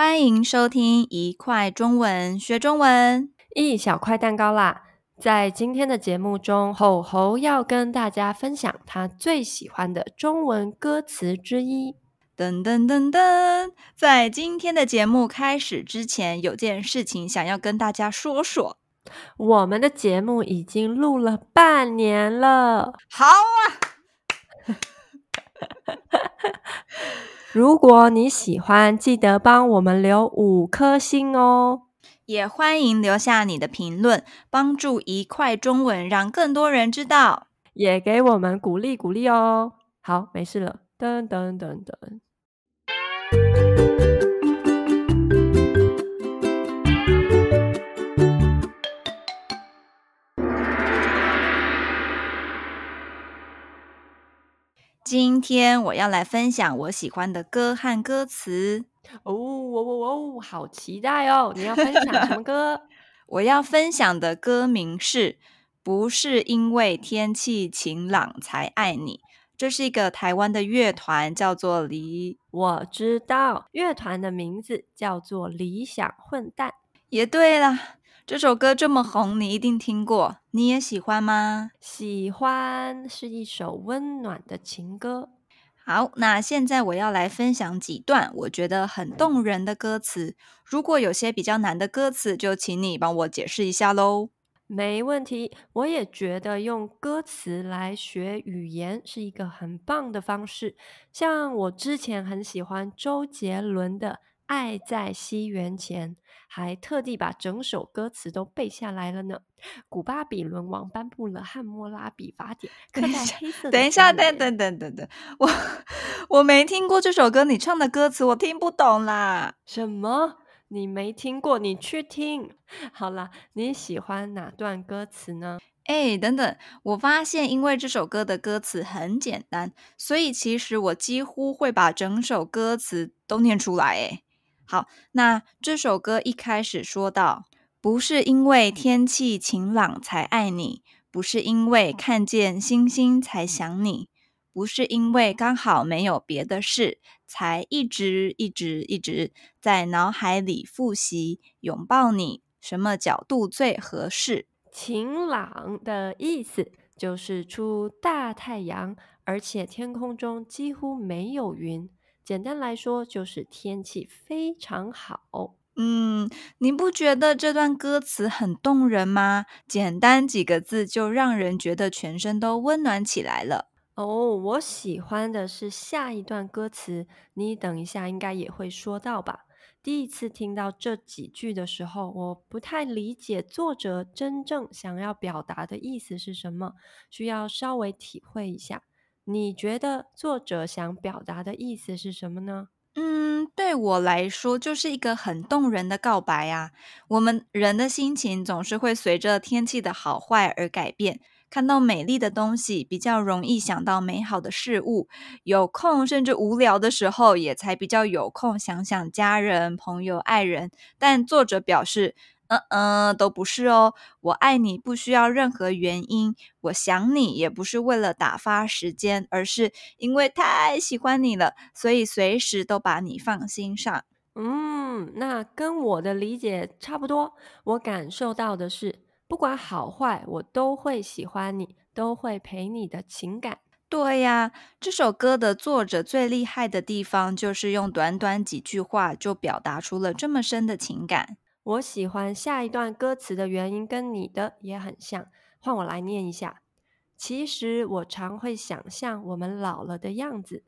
欢迎收听一块中文学中文，一小块蛋糕啦！在今天的节目中，吼吼要跟大家分享他最喜欢的中文歌词之一。噔噔噔噔，在今天的节目开始之前，有件事情想要跟大家说说。我们的节目已经录了半年了，好啊！如果你喜欢，记得帮我们留五颗星哦。也欢迎留下你的评论，帮助一块中文让更多人知道，也给我们鼓励鼓励哦。好，没事了。噔噔噔噔。今天我要来分享我喜欢的歌和歌词哦，我我我，好期待哦！你要分享什么 歌？我要分享的歌名是不是因为天气晴朗才爱你？这是一个台湾的乐团，叫做理。我知道乐团的名字叫做理想混蛋。也对了。这首歌这么红，你一定听过，你也喜欢吗？喜欢，是一首温暖的情歌。好，那现在我要来分享几段我觉得很动人的歌词。如果有些比较难的歌词，就请你帮我解释一下喽。没问题，我也觉得用歌词来学语言是一个很棒的方式。像我之前很喜欢周杰伦的。爱在西元前，还特地把整首歌词都背下来了呢。古巴比伦王颁布了《汉谟拉比法典》，刻在黑色。等一下，等等等等等，我我没听过这首歌，你唱的歌词我听不懂啦。什么？你没听过？你去听。好啦，你喜欢哪段歌词呢？哎，等等，我发现因为这首歌的歌词很简单，所以其实我几乎会把整首歌词都念出来。哎。好，那这首歌一开始说到，不是因为天气晴朗才爱你，不是因为看见星星才想你，不是因为刚好没有别的事，才一直一直一直在脑海里复习拥抱你，什么角度最合适？晴朗的意思就是出大太阳，而且天空中几乎没有云。简单来说，就是天气非常好。嗯，你不觉得这段歌词很动人吗？简单几个字就让人觉得全身都温暖起来了。哦，我喜欢的是下一段歌词，你等一下应该也会说到吧？第一次听到这几句的时候，我不太理解作者真正想要表达的意思是什么，需要稍微体会一下。你觉得作者想表达的意思是什么呢？嗯，对我来说就是一个很动人的告白啊。我们人的心情总是会随着天气的好坏而改变，看到美丽的东西比较容易想到美好的事物，有空甚至无聊的时候也才比较有空想想家人、朋友、爱人。但作者表示，嗯嗯，都不是哦。我爱你不需要任何原因，我想你也不是为了打发时间，而是因为太喜欢你了，所以随时都把你放心上。嗯，那跟我的理解差不多。我感受到的是，不管好坏，我都会喜欢你，都会陪你的情感。对呀，这首歌的作者最厉害的地方，就是用短短几句话就表达出了这么深的情感。我喜欢下一段歌词的原因跟你的也很像，换我来念一下。其实我常会想象我们老了的样子，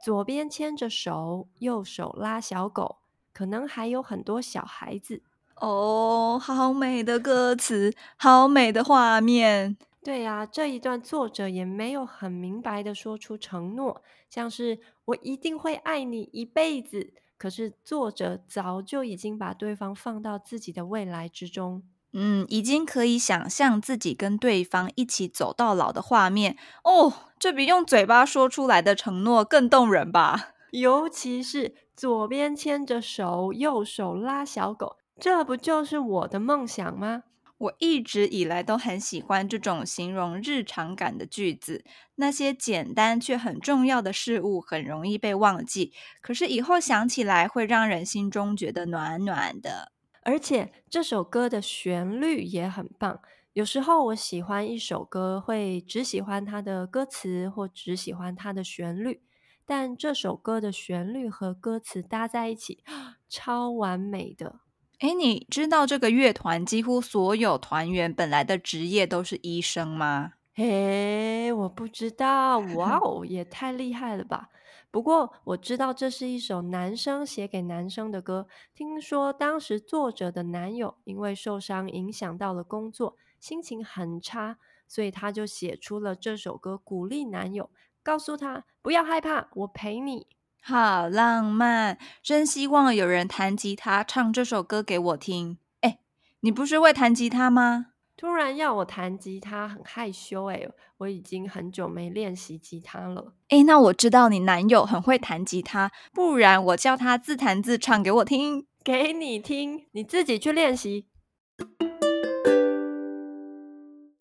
左边牵着手，右手拉小狗，可能还有很多小孩子。哦，好美的歌词，好美的画面。对呀，这一段作者也没有很明白的说出承诺，像是我一定会爱你一辈子。可是作者早就已经把对方放到自己的未来之中，嗯，已经可以想象自己跟对方一起走到老的画面哦。这比用嘴巴说出来的承诺更动人吧？尤其是左边牵着手，右手拉小狗，这不就是我的梦想吗？我一直以来都很喜欢这种形容日常感的句子。那些简单却很重要的事物很容易被忘记，可是以后想起来会让人心中觉得暖暖的。而且这首歌的旋律也很棒。有时候我喜欢一首歌，会只喜欢它的歌词，或只喜欢它的旋律。但这首歌的旋律和歌词搭在一起，超完美的。诶，你知道这个乐团几乎所有团员本来的职业都是医生吗？嘿，我不知道。哇 哦，也太厉害了吧！不过我知道这是一首男生写给男生的歌。听说当时作者的男友因为受伤影响到了工作。心情很差，所以他就写出了这首歌，鼓励男友，告诉他不要害怕，我陪你。好浪漫，真希望有人弹吉他唱这首歌给我听。哎，你不是会弹吉他吗？突然要我弹吉他，很害羞哎，我已经很久没练习吉他了。哎，那我知道你男友很会弹吉他，不然我叫他自弹自唱给我听，给你听，你自己去练习。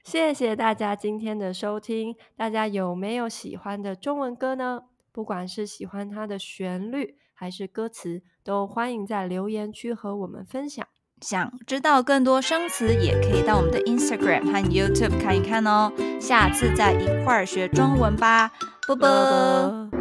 谢谢大家今天的收听。大家有没有喜欢的中文歌呢？不管是喜欢它的旋律还是歌词，都欢迎在留言区和我们分享。想知道更多生词，也可以到我们的 Instagram 和 YouTube 看一看哦。下次再一块儿学中文吧，啵啵。